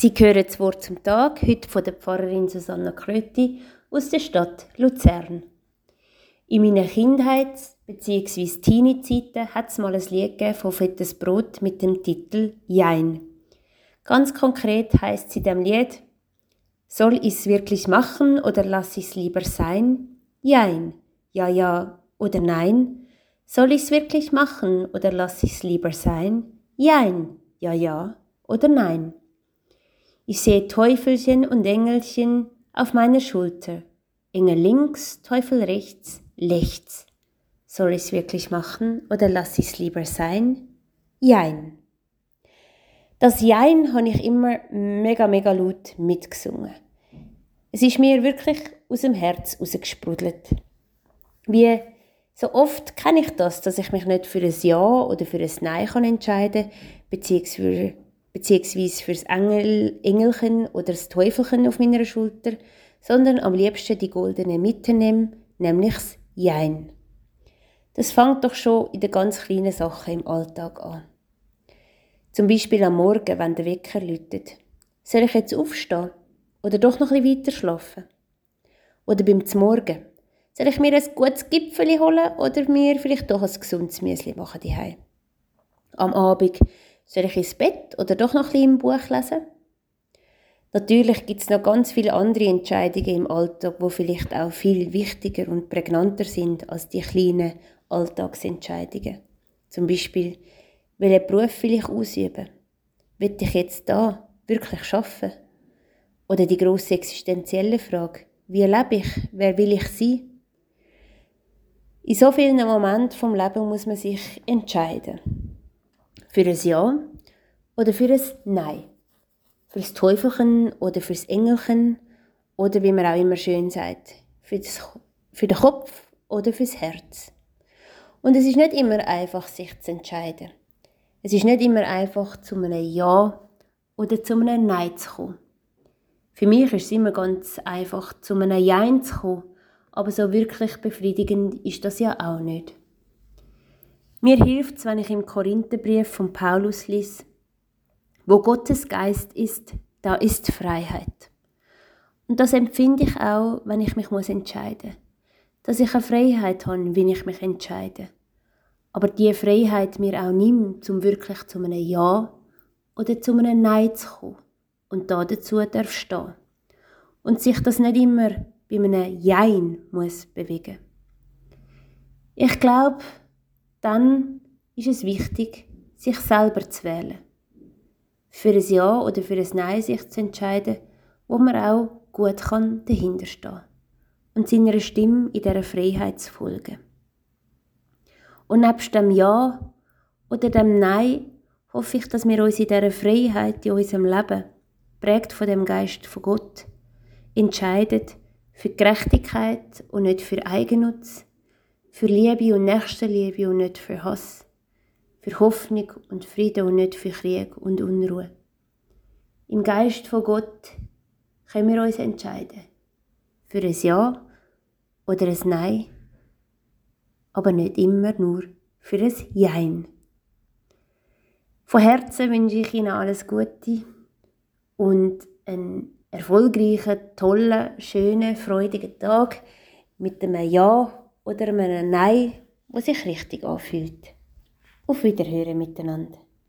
Sie hören das Wort zum Tag, heute von der Pfarrerin Susanna Kröti aus der Stadt Luzern. In meiner Kindheits- bzw. Teenie-Zeiten hat es mal ein Lied von Fettes Brot mit dem Titel Jein. Ganz konkret heißt es in dem Lied, soll ich's wirklich machen oder lass ich's lieber sein? Jein, ja, ja oder nein? Soll ich's wirklich machen oder lass ich's lieber sein? Jein, ja, ja oder nein? Ich sehe Teufelchen und Engelchen auf meiner Schulter. Engel links, Teufel rechts, rechts. Soll ich's wirklich machen oder lass ich's lieber sein? Jein. Das Jein habe ich immer mega, mega laut mitgesungen. Es ist mir wirklich aus dem Herz rausgesprudelt. Wie so oft kenne ich das, dass ich mich nicht für ein Ja oder für ein Nein entscheiden kann, beziehungsweise beziehungsweise fürs Engel, Engelchen oder das Teufelchen auf meiner Schulter, sondern am liebsten die goldene Mitte nehme, nämlich das Jein. Das fängt doch schon in den ganz kleinen Sachen im Alltag an. Zum Beispiel am Morgen, wenn der Wecker läutet. Soll ich jetzt aufstehen? Oder doch noch ein bisschen weiter schlafen? Oder beim Morgen. Soll ich mir ein gutes Gipfel holen oder mir vielleicht doch ein gesundes Müsli machen daheim? Am Abend soll ich ins Bett oder doch noch ein bisschen im Buch lesen? Natürlich gibt es noch ganz viele andere Entscheidungen im Alltag, wo vielleicht auch viel wichtiger und prägnanter sind als die kleinen Alltagsentscheidungen. Zum Beispiel, welchen Beruf will ich ausüben? Will ich jetzt da wirklich schaffen? Oder die große existenzielle Frage, wie lebe ich? Wer will ich sein? In so vielen Momenten vom Leben muss man sich entscheiden. Für ein Ja oder für ein Nein. Für das Teufelchen oder fürs Engelchen oder wie man auch immer schön sagt, für, das, für den Kopf oder fürs Herz. Und es ist nicht immer einfach, sich zu entscheiden. Es ist nicht immer einfach, zu einem Ja oder zu einem Nein zu kommen. Für mich ist es immer ganz einfach, zu einem Jein zu kommen, aber so wirklich befriedigend ist das ja auch nicht. Mir hilft es, wenn ich im Korintherbrief von Paulus lese, wo Gottes Geist ist, da ist Freiheit. Und das empfinde ich auch, wenn ich mich entscheiden muss. Dass ich eine Freiheit habe, wie ich mich entscheide. Aber die Freiheit mir auch nimmt, um wirklich zu einem Ja oder zu einem Nein zu kommen. Und da dazu darf stehen. Und sich das nicht immer bei einem Jein muss bewegen. Ich glaube, dann ist es wichtig, sich selber zu wählen. Für ein Ja oder für ein Nein sich zu entscheiden, wo man auch gut kann dahinter stehen und seiner Stimme in dieser Freiheit zu folgen. Und nebst dem Ja oder dem Nein hoffe ich, dass wir uns in dieser Freiheit in unserem Leben, prägt von dem Geist von Gott, entscheiden für Gerechtigkeit und nicht für Eigennutz, für Liebe und Nächstenliebe und nicht für Hass, für Hoffnung und Frieden und nicht für Krieg und Unruhe. Im Geist von Gott können wir uns entscheiden. Für ein Ja oder ein Nein, aber nicht immer nur für ein Jein. Von Herzen wünsche ich Ihnen alles Gute und einen erfolgreichen, tollen, schönen, freudigen Tag mit einem Ja oder einem Nein, was sich richtig anfühlt. Auf Wiederhören miteinander.